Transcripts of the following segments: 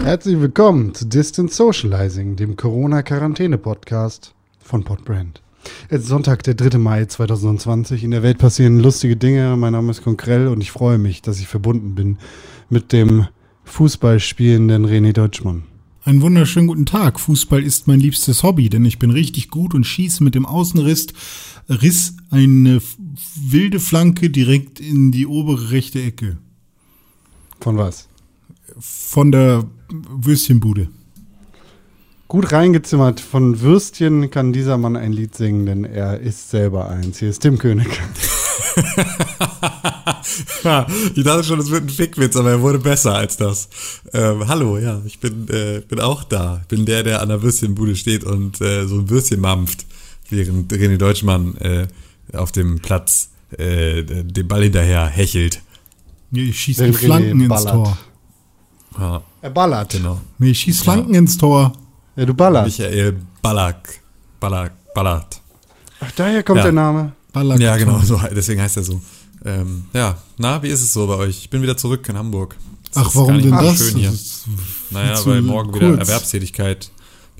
Herzlich willkommen zu Distance Socializing, dem Corona-Quarantäne-Podcast von Podbrand. Es ist Sonntag, der 3. Mai 2020. In der Welt passieren lustige Dinge. Mein Name ist Konkrell und ich freue mich, dass ich verbunden bin mit dem Fußballspielenden René Deutschmann. Einen wunderschönen guten Tag. Fußball ist mein liebstes Hobby, denn ich bin richtig gut und schieße mit dem Außenriss Riss eine wilde Flanke direkt in die obere rechte Ecke. Von was? Von der Würstchenbude. Gut reingezimmert. Von Würstchen kann dieser Mann ein Lied singen, denn er ist selber eins. Hier ist Tim König. ich dachte schon, es wird ein Fickwitz, aber er wurde besser als das. Ähm, hallo, ja, ich bin, äh, bin auch da. Ich bin der, der an der Würstchenbude steht und äh, so ein Würstchen mampft, während René Deutschmann äh, auf dem Platz äh, den Ball hinterher hechelt. Ich schieße die Flanken ins. Tor. Ja. Er ballert. Genau. Nee, ich schieße Flanken ja. ins Tor. Ja, du ballerst. Michael Ballack. Ballack. Ballert. Ach, daher kommt ja. der Name. Ballack. Ja, genau, so, deswegen heißt er so. Ähm, ja, na, wie ist es so bei euch? Ich bin wieder zurück in Hamburg. Es Ach, warum denn das? Schön hier. das naja, weil morgen wieder Erwerbstätigkeit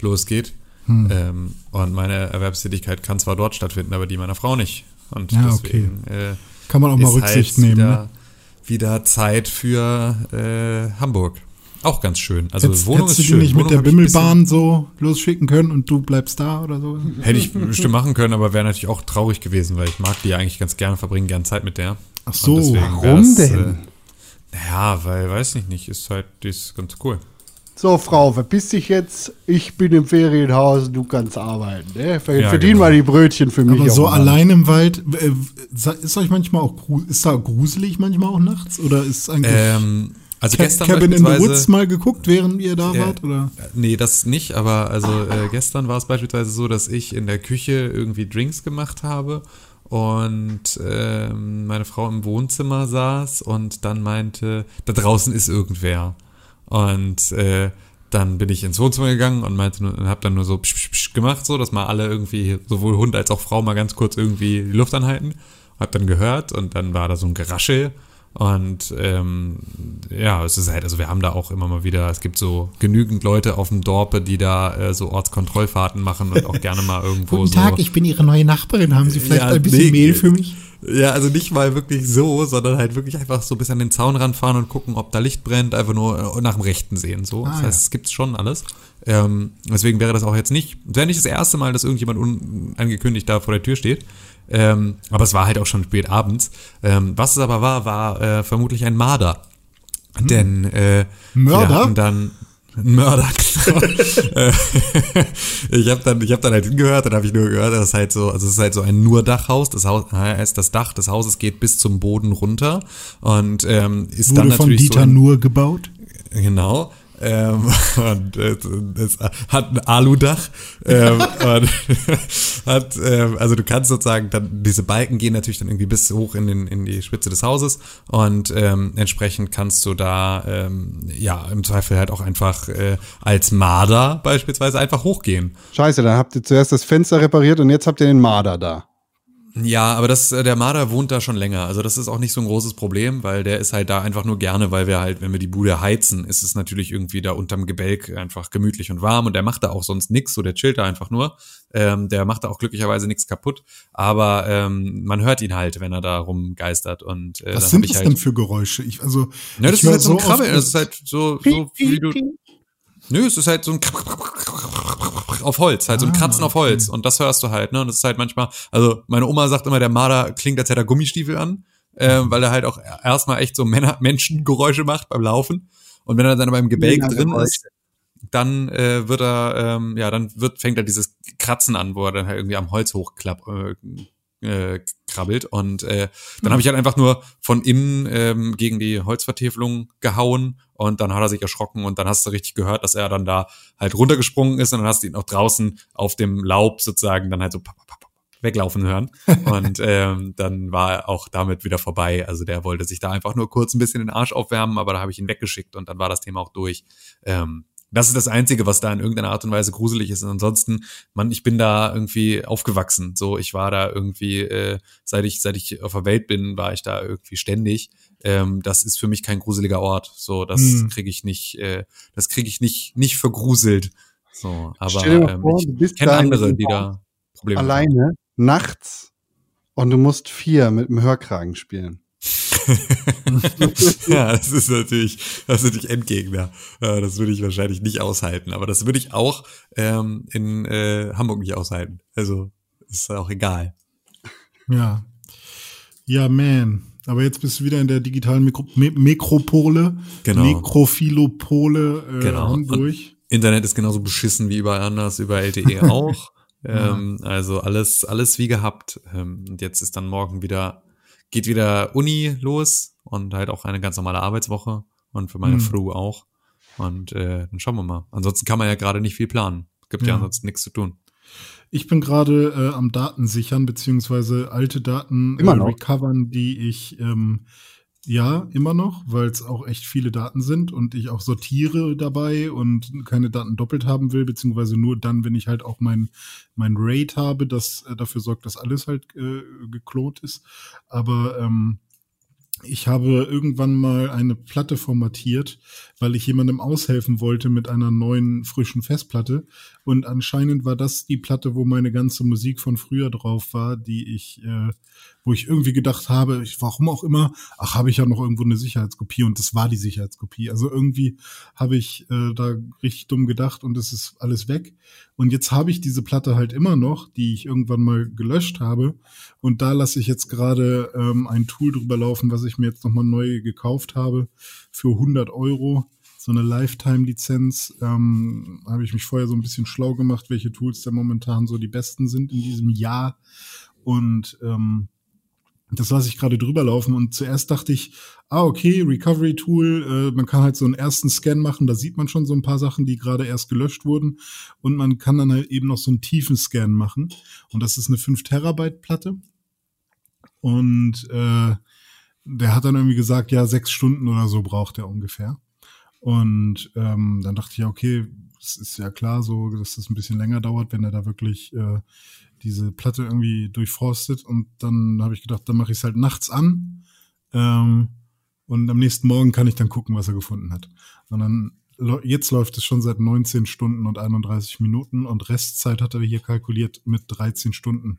losgeht. Hm. Ähm, und meine Erwerbstätigkeit kann zwar dort stattfinden, aber die meiner Frau nicht. Und ja, deswegen okay. äh, kann man auch mal Rücksicht halt nehmen. Wieder, ne? Wieder Zeit für äh, Hamburg. Auch ganz schön. Also Hättest, Wohnung hättest ist du schön. nicht Wohnung mit der Bimmelbahn so losschicken können und du bleibst da oder so? Hätte ich bestimmt machen können, aber wäre natürlich auch traurig gewesen, weil ich mag die ja eigentlich ganz gerne, verbringen gerne Zeit mit der. Ach so, warum denn? Äh, naja, weil, weiß ich nicht, ist halt, die ist ganz cool. So, Frau, verpiss dich jetzt. Ich bin im Ferienhaus, du kannst arbeiten. Ne? Ver Ja, Verdien genau. mal die Brötchen für mich. Aber so auch mal. allein im Wald, äh, ist euch manchmal auch ist da gruselig manchmal auch nachts? Oder ist eigentlich Ähm, also Ca- gestern Cabin in the beispielsweise- Woods mal geguckt, während ihr da Ja. wart? Oder? Nee, das nicht, aber also äh, gestern war es beispielsweise so, dass ich in der Küche irgendwie Drinks gemacht habe und ähm, meine Frau im Wohnzimmer saß und dann meinte, da draußen ist irgendwer. Und äh, dann bin ich ins Wohnzimmer gegangen und meinte und hab dann nur so psch, psch, psch gemacht, so, dass mal alle irgendwie, sowohl Hund als auch Frau, mal ganz kurz irgendwie die Luft anhalten. Hab dann gehört und dann war da so ein Geraschel und ähm, ja, es ist halt, also wir haben da auch immer mal wieder, es gibt so genügend Leute auf dem Dorpe, die da äh, so Ortskontrollfahrten machen und auch gerne mal irgendwo so. ich bin Ihre neue Nachbarin. Haben Sie vielleicht Ja, ein bisschen nee, Mehl für mich? Ja, also nicht mal wirklich so, sondern halt wirklich einfach so bis an den Zaun ranfahren und gucken, ob da Licht brennt, einfach nur äh, nach dem Rechten sehen. So. das Ah, heißt, ja. es gibt's schon alles. Ähm, deswegen wäre das auch jetzt nicht, wäre nicht das erste Mal, dass irgendjemand unangekündigt da vor der Tür steht. Ähm, aber es war halt auch schon spät abends. Ähm, was es aber war, war äh, vermutlich ein Marder. Denn äh, Mörder? wir hatten dann Mörder. Äh, ich habe dann, ich habe dann halt hingehört, dann habe ich nur gehört, dass es halt so, also es ist halt so ein nur Dachhaus. Das Haus, heißt, das Dach des Hauses geht bis zum Boden runter und ähm, ist dann Wurde von natürlich Dieter so ein, Nur gebaut? Genau. Ähm, und äh, es hat ein Aludach ähm, und hat, ähm, also du kannst sozusagen dann diese Balken gehen natürlich dann irgendwie bis hoch in den in die Spitze des Hauses und ähm, entsprechend kannst du da ähm, ja im Zweifel halt auch einfach äh, als Marder beispielsweise einfach hochgehen. Scheiße, dann habt ihr zuerst das Fenster repariert und jetzt habt ihr den Marder da. Ja, aber das, äh, der Marder wohnt da schon länger. Also das ist auch nicht so ein großes Problem, weil der ist halt da einfach nur gerne, weil wir halt, wenn wir die Bude heizen, ist es natürlich irgendwie da unterm Gebälk einfach gemütlich und warm und der macht da auch sonst nix, so der chillt da einfach nur. Ähm, der macht da auch glücklicherweise nichts kaputt, aber ähm, man hört ihn halt, wenn er da rumgeistert und äh, Was dann sind das halt, denn für Geräusche? Ich, also, Ja, das ich ist halt so ein Krabbeln, das ist halt so, so wie du, Nö, es ist halt so ein auf Holz, halt so ein Ah, Kratzen auf Holz. Und das hörst du halt, ne? Und das ist halt manchmal, also meine Oma sagt immer, der Marder klingt, als hätte er Gummistiefel an, ähm, weil er halt auch erstmal echt so Männer Menschengeräusche macht beim Laufen. Und wenn er dann beim Gebälk drin ist, dann äh, wird er, ähm, ja, dann wird, fängt er dieses Kratzen an, wo er dann halt irgendwie am Holz hochklapp, äh, äh, krabbelt und äh, dann habe ich halt einfach nur von innen ähm, gegen die Holzvertäfelung gehauen und dann hat er sich erschrocken und dann hast du richtig gehört, dass er dann da halt runtergesprungen ist und dann hast du ihn auch draußen auf dem Laub sozusagen dann halt so weglaufen hören und ähm, dann war er auch damit wieder vorbei. Also der wollte sich da einfach nur kurz ein bisschen den Arsch aufwärmen, aber da habe ich ihn weggeschickt und dann war das Thema auch durch. Ähm, Das ist das Einzige, was da in irgendeiner Art und Weise gruselig ist. Und ansonsten, man, ich bin da irgendwie aufgewachsen. So, ich war da irgendwie, äh, seit ich, seit ich auf der Welt bin, war ich da irgendwie ständig. Ähm, das ist für mich kein gruseliger Ort. So, das Hm. kriege ich nicht, äh, das kriege ich nicht, nicht vergruselt. So, aber ähm, vor, ich kenne andere, die da Probleme haben. Alleine, nachts und du musst vier mit dem Hörkragen spielen. ja, das ist natürlich, das ist natürlich Endgegner. Das würde ich wahrscheinlich nicht aushalten. Aber das würde ich auch ähm, in äh, Hamburg nicht aushalten. Also ist auch egal. Ja. Ja, man. Aber jetzt bist du wieder in der digitalen Mikro Me Mikropole, Genau. Mikrophilopole äh, Genau. Hamburg. Internet ist genauso beschissen wie überall anders, über LTE auch. ähm, also alles, alles wie gehabt. Ähm, und jetzt ist dann morgen wieder, geht wieder Uni los und halt auch eine ganz normale Arbeitswoche und für meine Mhm. Frau auch. Und äh, dann schauen wir mal. Ansonsten kann man ja gerade nicht viel planen. Gibt ja, Ja. ansonsten nichts zu tun. Ich bin gerade äh, am Daten sichern, beziehungsweise alte Daten Immer äh, recovern, die ich ähm, ja immer noch, weil es auch echt viele Daten sind und ich auch sortiere dabei und keine Daten doppelt haben will, beziehungsweise nur dann, wenn ich halt auch mein, mein RAID habe, das äh, dafür sorgt, dass alles halt äh, geklont ist. Aber ähm, ich habe irgendwann mal eine Platte formatiert, weil ich jemandem aushelfen wollte mit einer neuen, frischen Festplatte. Und anscheinend war das die Platte, wo meine ganze Musik von früher drauf war, die ich, äh, wo ich irgendwie gedacht habe, ich, warum auch immer, ach, habe ich ja noch irgendwo eine Sicherheitskopie und das war die Sicherheitskopie. Also irgendwie habe ich äh, da richtig dumm gedacht und es ist alles weg. Und jetzt habe ich diese Platte halt immer noch, die ich irgendwann mal gelöscht habe. Und da lasse ich jetzt gerade ähm, ein Tool drüber laufen, was ich mir jetzt nochmal neu gekauft habe für 100 Euro. So eine Lifetime-Lizenz. Ähm, habe ich mich vorher so ein bisschen schlau gemacht, welche Tools da momentan so die besten sind in diesem Jahr. Und ähm, das lasse ich gerade drüber laufen und zuerst dachte ich, ah, okay, Recovery Tool, äh, man kann halt so einen ersten Scan machen, da sieht man schon so ein paar Sachen, die gerade erst gelöscht wurden. Und man kann dann halt eben noch so einen tiefen Scan machen. Und das ist eine 5 Terabyte Platte. Und äh, der hat dann irgendwie gesagt, ja, sechs Stunden oder so braucht er ungefähr. Und ähm, dann dachte ich, okay, es ist ja klar so, dass das ein bisschen länger dauert, wenn er da wirklich äh, diese Platte irgendwie durchforstet. Und dann habe ich gedacht, dann mache ich es halt nachts an. Ähm, und am nächsten Morgen kann ich dann gucken, was er gefunden hat. Und dann, läu- jetzt läuft es schon seit 19 Stunden und 31 Minuten und Restzeit hat er hier kalkuliert mit 13 Stunden,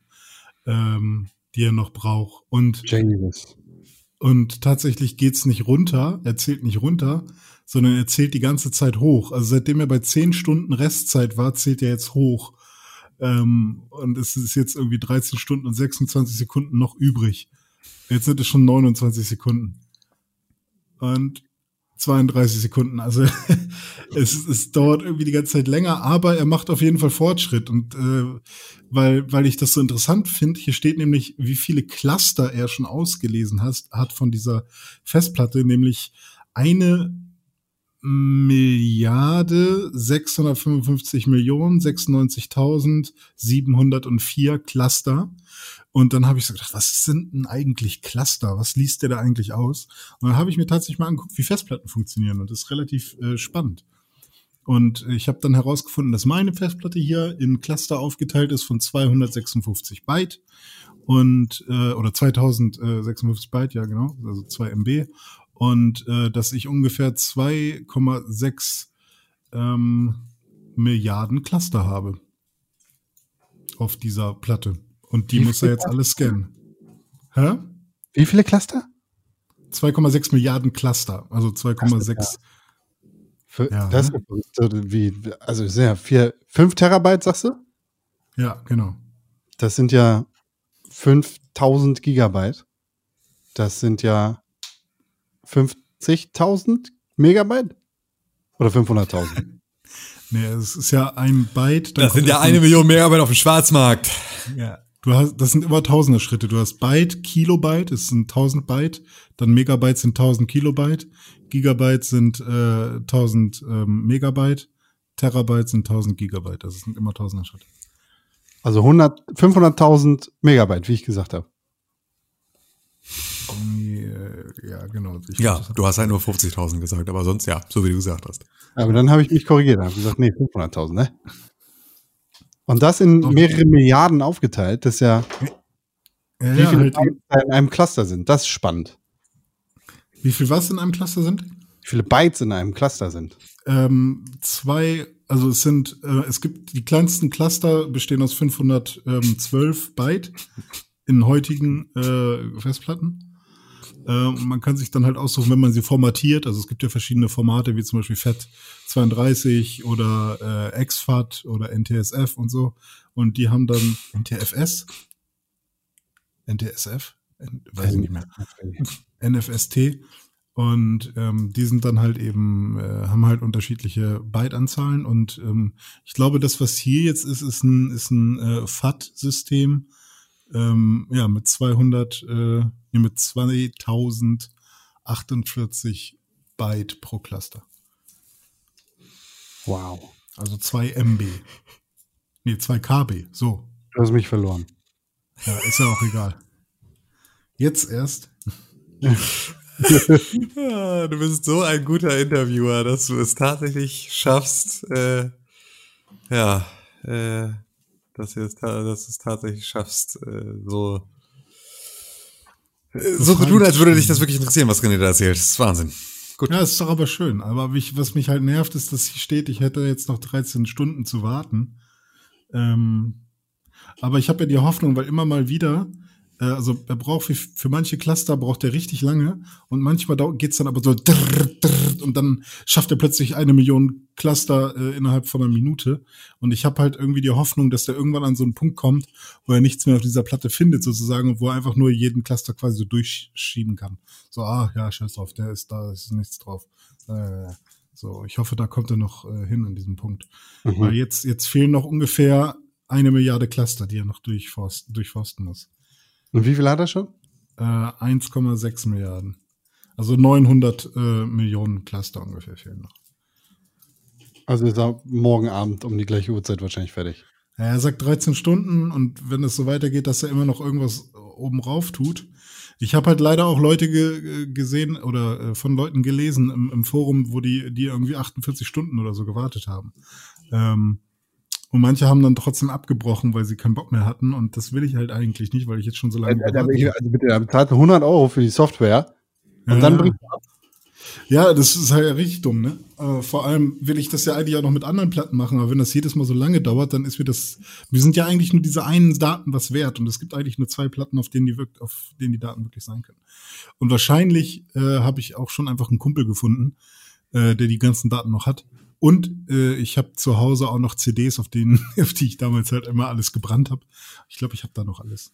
ähm, die er noch braucht. Und Genius. und tatsächlich geht's nicht runter, er zählt nicht runter, sondern er zählt die ganze Zeit hoch. Also seitdem er bei 10 Stunden Restzeit war, zählt er jetzt hoch. Ähm, und es ist jetzt irgendwie 13 Stunden und 26 Sekunden noch übrig. Jetzt sind es schon 29 Sekunden. Und 32 Sekunden. Also es, es dauert irgendwie die ganze Zeit länger, aber er macht auf jeden Fall Fortschritt. Und äh, weil, weil ich das so interessant finde, hier steht nämlich, wie viele Cluster er schon ausgelesen hat, hat von dieser Festplatte, nämlich eine Milliarde 655 Millionen 96.704 Cluster. Und dann habe ich so gedacht, was sind denn eigentlich Cluster? Was liest der da eigentlich aus? Und dann habe ich mir tatsächlich mal angeguckt, wie Festplatten funktionieren. Und das ist relativ äh, spannend. Und ich habe dann herausgefunden, dass meine Festplatte hier in Cluster aufgeteilt ist von 256 Byte und äh, oder 2056 Byte, ja genau, also 2 MB und äh, dass ich ungefähr 2,6 ähm, Milliarden Cluster habe auf dieser Platte und die Wie muss er jetzt alles scannen. Hä? Wie viele Cluster? 2,6 Milliarden Cluster, also 2,6 Für, Ja, das ne? ist wie, also sehr vier, fünf Terabyte, sagst du? ja, genau. Das sind ja 5000 Gigabyte. Das sind ja 50.000 Megabyte? Oder 500.000? Nee, es ist ja ein Byte. dann Das sind ja eine ein- Million Megabyte auf dem Schwarzmarkt. Ja. Du hast, das sind immer tausende Schritte. Du hast Byte, Kilobyte, es sind 1000 Byte, dann Megabyte sind 1000 Kilobyte, Gigabyte sind äh, 1000 ähm, Megabyte, Terabyte sind 1000 Gigabyte. Das sind immer tausende Schritte. Also 100, 500.000 Megabyte, wie ich gesagt habe. Äh, ja, genau. Ich Ja, du hast halt nur 50.000 gesagt, aber sonst ja, so wie du gesagt hast. Aber dann habe ich mich korrigiert. habe gesagt, nee, 500.000, ne? Und das in mehrere Milliarden aufgeteilt, das ist ja, ja, wie ja, viele halt, Bytes da in einem Cluster sind. Das ist spannend. wie viel was in einem Cluster sind? Wie viele Bytes in einem Cluster sind. Ähm, zwei, also es sind, äh, es gibt die kleinsten Cluster bestehen aus 512 Byte in heutigen äh, Festplatten. Und man kann sich dann halt aussuchen, wenn man sie formatiert. Also es gibt ja verschiedene Formate, wie zum Beispiel FAT32 oder äh, XFAT oder NTSF und so. Und die haben dann NTFS, NTSF, N weiß ich nicht mehr. NFST. Und ähm, die sind dann halt eben, äh, haben halt unterschiedliche Byte-Anzahlen. Und ähm, ich glaube, das, was hier jetzt ist, ist ein, ist ein äh, FAT-System, ähm, ja, mit 200, äh, mit 2048 Byte pro Cluster. Wow. Also 2 MB. Nee, 2 KB, so. Du hast mich verloren. Ja, ist ja auch egal. Jetzt erst. Ja, du bist so ein guter Interviewer, dass du es tatsächlich schaffst, äh, ja, äh, dass, du es ta- dass du es tatsächlich schaffst, äh, so, äh, so zu tun, als würde dich das wirklich interessieren, was René da erzählt. Das ist Wahnsinn. Gut. Ja, ist doch aber schön. Aber mich, was mich halt nervt, ist, dass hier steht, ich hätte jetzt noch 13 Stunden zu warten. Ähm, aber ich habe ja die Hoffnung, weil immer mal wieder, äh, also er braucht für, für manche Cluster braucht er richtig lange und manchmal dau- geht's dann aber so drrr, drrr, und dann schafft er plötzlich eine Million Cluster äh, innerhalb von einer Minute. Und ich habe halt irgendwie die Hoffnung, dass der irgendwann an so einen Punkt kommt, wo er nichts mehr auf dieser Platte findet, sozusagen, und wo er einfach nur jeden Cluster quasi so durchschieben kann. So, ah, ja, scheiß drauf, der ist da, ist nichts drauf. Äh, so, ich hoffe, da kommt er noch äh, hin an diesem Punkt. Weil Mhm. jetzt, jetzt fehlen noch ungefähr eine Milliarde Cluster, die er noch durchforsten, durchforsten muss. Und wie viel hat er schon? Äh, 1,6 Milliarden. Also 900 äh, Millionen Cluster ungefähr fehlen noch. Also ist er morgen Abend um die gleiche Uhrzeit wahrscheinlich fertig. Ja, er sagt 13 Stunden und wenn es so weitergeht, dass er immer noch irgendwas oben rauf tut. Ich habe halt leider auch Leute ge gesehen oder äh, von Leuten gelesen im, im Forum, wo die, die irgendwie 48 Stunden oder so gewartet haben. Ähm, und manche haben dann trotzdem abgebrochen, weil sie keinen Bock mehr hatten. Und das will ich halt eigentlich nicht, weil ich jetzt schon so lange. Also, gewartet habe. also bitte, er bezahlt 100 Euro für die Software und Ja. dann bringt er ab. Ja, das ist halt richtig dumm, ne? Äh, vor allem will ich das ja eigentlich auch noch mit anderen Platten machen, aber wenn das jedes Mal so lange dauert, dann ist mir das. Wir sind ja eigentlich nur diese einen Daten was wert und es gibt eigentlich nur zwei Platten, auf denen die wirkt, auf denen die Daten wirklich sein können. Und wahrscheinlich äh, habe ich auch schon einfach einen Kumpel gefunden, äh, der die ganzen Daten noch hat. Und äh, ich habe zu Hause auch noch CDs, auf denen, auf die ich damals halt immer alles gebrannt habe. Ich glaube, ich habe da noch alles.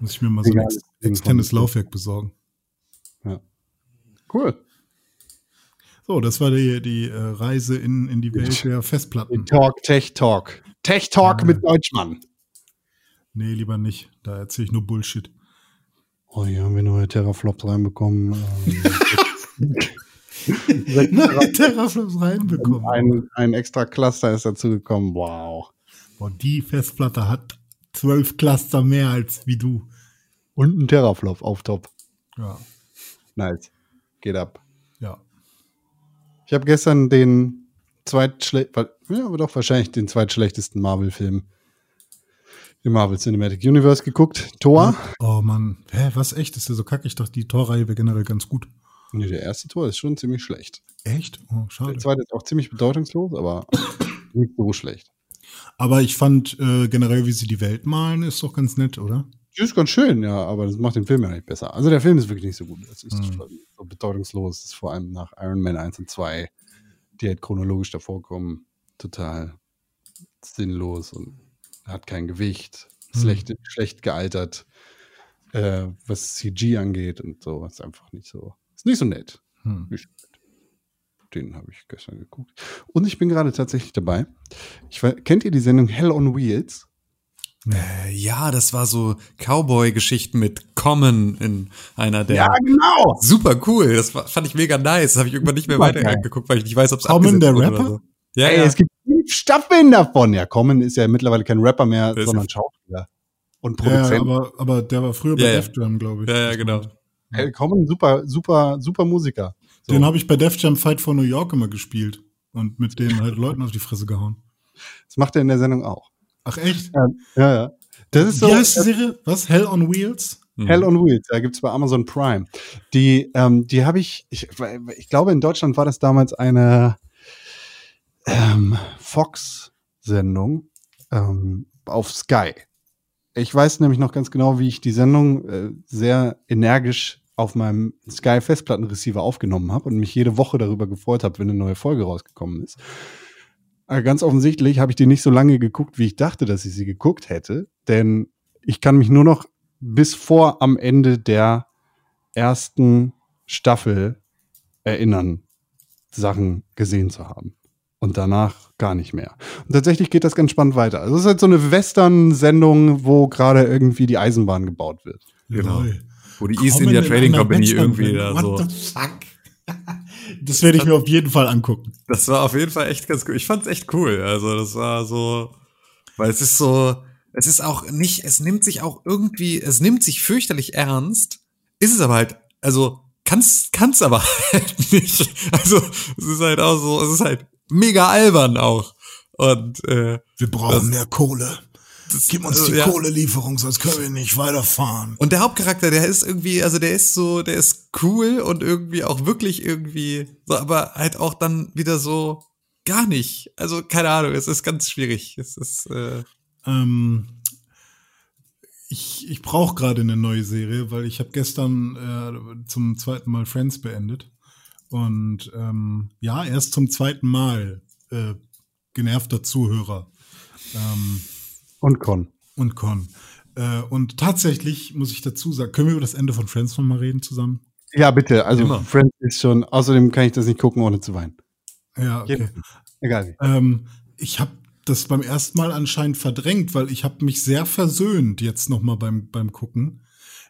Muss ich mir mal so ein ex externes Laufwerk besorgen. Cool. So, das war die, die äh, Reise in, in die Welt der Festplatten. Talk, Tech Talk. Tech Talk Ja. mit Deutschmann. Nee, lieber nicht. Da erzähle ich nur Bullshit. Oh, hier haben wir neue Terraflops reinbekommen. Neue Teraflops reinbekommen. ein, ein extra Cluster ist dazu gekommen. Wow. Boah, die Festplatte hat zwölf Cluster mehr als wie du. Und ein Teraflop auf Top. Ja, Nice. Geht ab. ja. Ich habe gestern den zweitschlecht, ja, aber doch wahrscheinlich den zweitschlechtesten Marvel-Film im Marvel Cinematic Universe geguckt. Thor. Oh Mann. Hä, was echt? Ist der so kacke? Ich dachte, die Torreihe wäre generell ganz gut. Nee, der erste Tor ist schon ziemlich schlecht. Echt? Oh, Der schade. zweite ist auch ziemlich bedeutungslos, aber nicht so schlecht. Aber ich fand äh, generell, wie sie die Welt malen, ist doch ganz nett, oder? Das ist ganz schön, ja, aber das macht den Film ja nicht besser. Also der Film ist wirklich nicht so gut. Das ist Hm. schon so bedeutungslos. Das ist vor allem nach Iron Man 1 und 2, die halt chronologisch davor kommen, total sinnlos und hat kein Gewicht, Hm. schlecht, schlecht gealtert, äh, was CG angeht und so. Ist einfach nicht so. Ist nicht so nett. Hm. Nett. Den habe ich gestern geguckt. Und ich bin gerade tatsächlich dabei. Ich, kennt ihr die Sendung Hell on Wheels? Äh, ja, das war so Cowboy-Geschichten mit Common in einer der. genau! Super cool. Das war, fand ich mega nice. Das habe ich irgendwann nicht mehr weiter geil. angeguckt, weil ich nicht weiß, ob es Common, der Rapper? so. Ja, Ey, ja. es gibt fünf Staffeln davon. Ja, Common ist ja mittlerweile kein Rapper mehr, ist- sondern Schauspieler und Ja, Produzent. aber, aber der war früher bei Ja, ja. Def Jam, glaube ich. Ja, ja, Das genau. Hell Common, super, super, super Musiker. So. Den habe ich bei Def Jam Fight for New York immer gespielt und mit denen halt Leuten auf die Fresse gehauen. Das macht er in der Sendung auch. Ach echt? Ja, ja. ja. Das ist Wie so, heißt die Serie? Was? Hell on Wheels? Hell on Wheels, da gibt's bei Amazon Prime. Die, ähm, die habe ich, ich, ich glaube, in Deutschland war das damals eine ähm, Fox-Sendung ähm, auf Sky. Ich weiß nämlich noch ganz genau, wie ich die Sendung äh, sehr energisch auf meinem Sky Festplattenreceiver aufgenommen habe und mich jede Woche darüber gefreut habe, wenn eine neue Folge rausgekommen ist. Aber ganz offensichtlich habe ich die nicht so lange geguckt, wie ich dachte, dass ich sie geguckt hätte, denn ich kann mich nur noch bis vor am Ende der ersten Staffel erinnern, Sachen gesehen zu haben. Und danach gar nicht mehr. Und tatsächlich geht das ganz spannend weiter. Also es ist halt so eine Western-Sendung, wo gerade irgendwie die Eisenbahn gebaut wird. Genau. Wo die East India Trading Company irgendwie da so. What the fuck? Das werde ich mir auf jeden Fall angucken. Das war auf jeden Fall echt ganz cool. Ich fand es echt cool. Also das war so, weil es ist so, es ist auch nicht, es nimmt sich auch irgendwie, es nimmt sich fürchterlich ernst, ist es aber halt, also kann's, kann's aber halt nicht. Also es ist halt auch so, es ist halt mega albern auch. Und äh, wir brauchen mehr Kohle. Das, Gib uns die ja. Kohlelieferung, sonst können wir nicht weiterfahren. Und der Hauptcharakter, der ist irgendwie, also der ist so, der ist cool und irgendwie auch wirklich irgendwie, so, aber halt auch dann wieder so gar nicht. Also keine Ahnung, es ist ganz schwierig. Es ist äh, ähm, ich ich brauche gerade eine neue Serie, weil ich habe gestern äh, zum zweiten Mal Friends beendet. Und ähm, ja, erst zum zweiten Mal äh, genervter Zuhörer. Ähm, und Con. Und Con. Äh, und tatsächlich muss ich dazu sagen, können wir über das Ende von Friends noch mal reden zusammen? Ja, bitte. Also Immer. Friends ist schon, außerdem kann ich das nicht gucken, ohne zu weinen. Ja, okay. Egal. Ähm, ich habe das beim ersten Mal anscheinend verdrängt, weil ich habe mich sehr versöhnt jetzt noch mal beim, beim Gucken.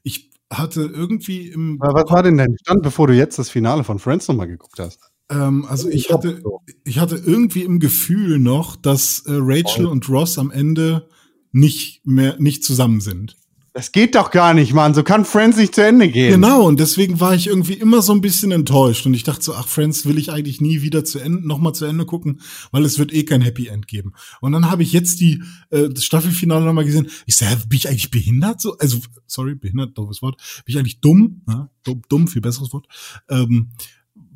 Ich hatte irgendwie im. Aber was war denn dein Stand, bevor du jetzt das Finale von Friends noch mal geguckt hast? Ähm, also ich hatte, ich hatte irgendwie im Gefühl noch, dass äh, Rachel und Ross am Ende nicht mehr, nicht zusammen sind. Das geht doch gar nicht, Mann. So kann Friends nicht zu Ende gehen. Genau, und deswegen war ich irgendwie immer so ein bisschen enttäuscht. Und ich dachte so, ach, Friends will ich eigentlich nie wieder zu Ende, noch mal zu Ende gucken, weil es wird eh kein Happy End geben. Und dann habe ich jetzt die äh, das Staffelfinale noch mal gesehen. Ich sage, bin ich eigentlich behindert? So, also, sorry, behindert, doofes Wort. Bin ich eigentlich dumm? Ja, dumm, dumm viel besseres Wort. Ähm,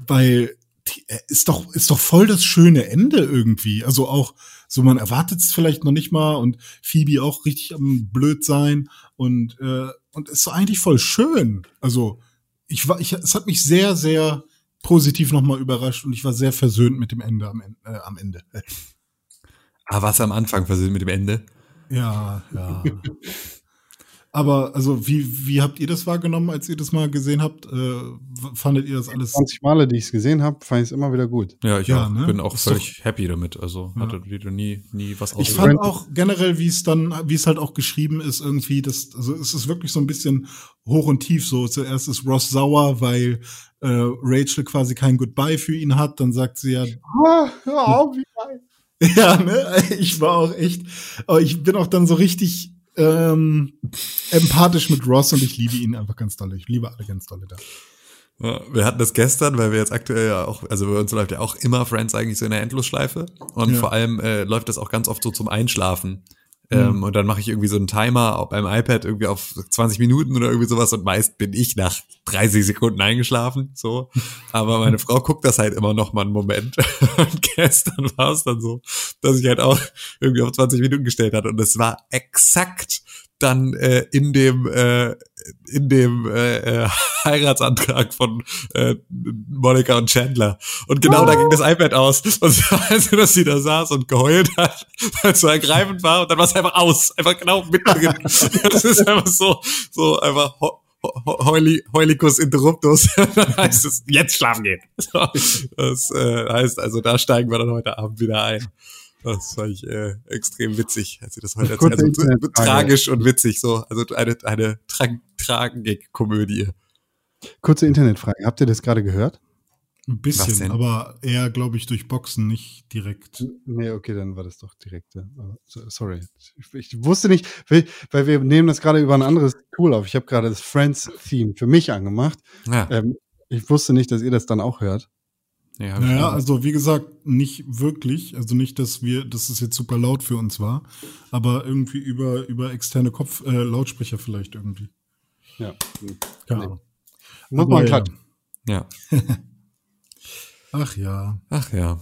weil äh, ist doch, ist doch voll das schöne Ende irgendwie. Also auch, so man erwartet es vielleicht noch nicht mal und Phoebe auch richtig am blöd sein und, äh, und ist so eigentlich voll schön. Also ich war, ich, es hat mich sehr, sehr positiv nochmal überrascht und ich war sehr versöhnt mit dem Ende am, Ende. Äh, am Ende. Ah, was am Anfang versöhnt mit dem Ende? Ja, ja. Aber also wie, wie habt ihr das wahrgenommen, als ihr das mal gesehen habt? Äh, fandet ihr das alles? 20 Male, die ich es gesehen habe, fand ich es immer wieder gut. Ja, ich ja, auch, ne? bin auch völlig happy damit. Also ja. hatte wieder nie, nie was Ich fand auch generell, wie es dann, wie es halt auch geschrieben ist, irgendwie, das, also es ist wirklich so ein bisschen hoch und tief so. Zuerst ist Ross sauer, weil äh, Rachel quasi kein Goodbye für ihn hat. Dann sagt sie ja. Ah, hör auf, wie geil. Ja, ne? Ich war auch echt, aber ich bin auch dann so richtig ähm, empathisch mit Ross und ich liebe ihn einfach ganz doll. Ich liebe alle ganz dolle da. Ja, wir hatten das gestern, weil wir jetzt aktuell ja auch, also bei uns läuft ja auch immer Friends eigentlich so in der Endlosschleife und ja. vor allem äh, läuft das auch ganz oft so zum Einschlafen. Ähm, mhm. und dann mache ich irgendwie so einen Timer beim iPad irgendwie auf 20 Minuten oder irgendwie sowas und meist bin ich nach 30 Sekunden eingeschlafen, so. Aber meine Frau guckt das halt immer noch mal einen Moment. Und gestern war es dann so, dass ich halt auch irgendwie auf 20 Minuten gestellt hatte und es war exakt dann äh, in dem äh, in dem äh, äh, Heiratsantrag von äh, Monica und Chandler. Und genau oh. da ging das iPad aus. Und also, dass sie da saß und geheult hat, weil es so ergreifend war, und dann war es einfach aus. Einfach genau mittendrin. das ist einfach so, so einfach Heuli, Heulicus Interruptus, dann heißt es, jetzt schlafen gehen. Das äh, heißt, also da steigen wir dann heute Abend wieder ein. Das fand ich äh, extrem witzig, als sie das heute erzählt. Also, tragisch und witzig, so. Also eine, eine tra Tragik-Komödie. Kurze Internetfrage. Habt ihr das gerade gehört? Ein bisschen, aber eher, glaube ich, durch Boxen, nicht direkt. Nee, okay, dann war das doch direkt. ja. Sorry. Ich, ich wusste nicht, weil, weil wir nehmen das gerade über ein anderes Tool auf. Ich habe gerade das Friends-Theme für mich angemacht. Ja, Ähm, ich wusste nicht, dass ihr das dann auch hört. Nee, hab ich Naja, auch. also wie gesagt, nicht wirklich. Also nicht, dass wir, dass es jetzt super laut für uns war, aber irgendwie über, über externe Kopf, äh, Lautsprecher vielleicht irgendwie. Ja. Keine Nee. Ahnung. Muss man ja. klatschen. ja. Ach ja. Ach ja.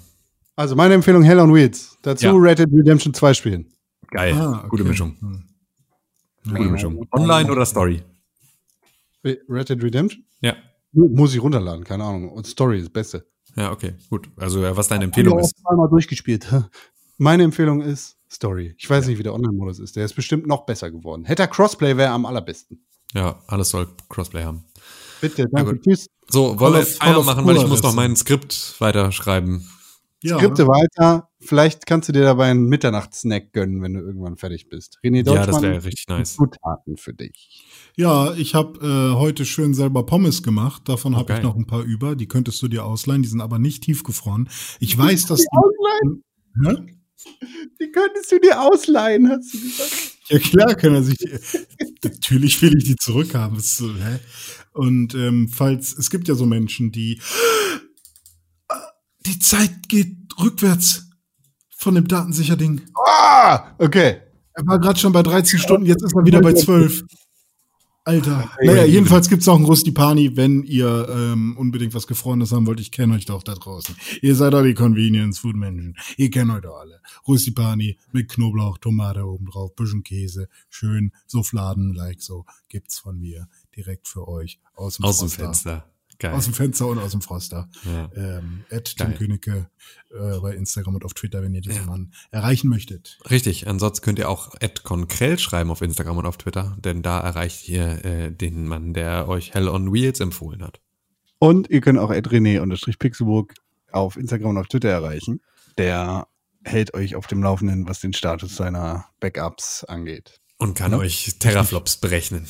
Also meine Empfehlung Hell on Wheels. Dazu Ja. Red Dead Redemption 2 spielen. Geil. Ah, okay. Gute Mischung. Hm. Gute Mischung. Online oder Story? Red Dead Redemption? Ja. Muss ich runterladen, keine Ahnung. Und Story ist das Beste. Ja, okay. Gut. Also, ja, was deine Empfehlung ist. zweimal durchgespielt. Meine Empfehlung ist Story. Ich weiß nicht, wie der Online-Modus ist. Der ist bestimmt noch besser geworden. Hätte er Crossplay, wäre am allerbesten. Ja, alles soll Crossplay haben. Bitte, danke. gut. Tschüss. So, wollen wir Feierabend machen, weil ich muss noch mein Skript weiterschreiben. Ja, Skripte weiter. Vielleicht kannst du dir dabei einen Mitternachtssnack gönnen, wenn du irgendwann fertig bist. René Ja, Deutschmann, das wäre richtig nice. Zutaten für dich. ja, ich habe äh, heute schön selber Pommes gemacht. Davon Oh, habe ich noch ein paar über. Die könntest du dir ausleihen. Die sind aber nicht tiefgefroren. Ich weiß, dass die. Ausleihen? Hä? Die könntest du dir ausleihen, hast du gesagt. Ja klar kann er sich die, natürlich will ich die zurückhaben. Und ähm, falls es gibt ja so Menschen, die die Zeit geht rückwärts von dem Datensicherding. Ah, okay. Er war gerade schon bei 13 Stunden, jetzt ist er wieder bei 12. Alter. Naja, jedenfalls gibt's auch einen Rustipani, wenn ihr ähm, unbedingt was Gefrorenes haben wollt. Ich kenne euch doch da draußen. Ihr seid doch die Convenience-Food-Menschen. Ihr kennt euch doch alle. Rustipani mit Knoblauch, Tomate oben drauf, bisschen Käse, schön so Fladen-like so gibt's von mir direkt für euch aus dem Aus dem. Fenster. Geil. Aus dem Fenster und aus dem Froster. ja. Ähm, at. Tim Königke äh, bei Instagram und auf Twitter, wenn ihr diesen Ja. Mann erreichen möchtet. Richtig, ansonsten könnt ihr auch @konkrell schreiben auf Instagram und auf Twitter, denn da erreicht ihr äh, den Mann, der euch Hell on Wheels empfohlen hat. Und ihr könnt auch René-Pixelburg auf Instagram und auf Twitter erreichen. Der hält euch auf dem Laufenden, was den Status seiner Backups angeht. Und kann Ja. euch Terraflops berechnen.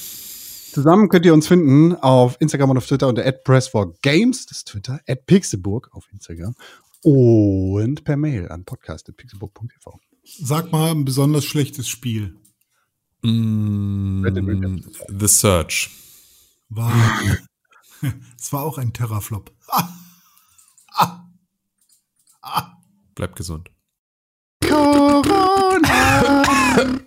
Zusammen könnt ihr uns finden auf Instagram und auf Twitter unter @press4games, das ist Twitter, at @pixelburg auf Instagram und per Mail an podcast@pixelburg.tv. Sag mal ein besonders schlechtes Spiel. Mm, the Search. War. es war auch ein Terraflop. Bleibt gesund. Corona.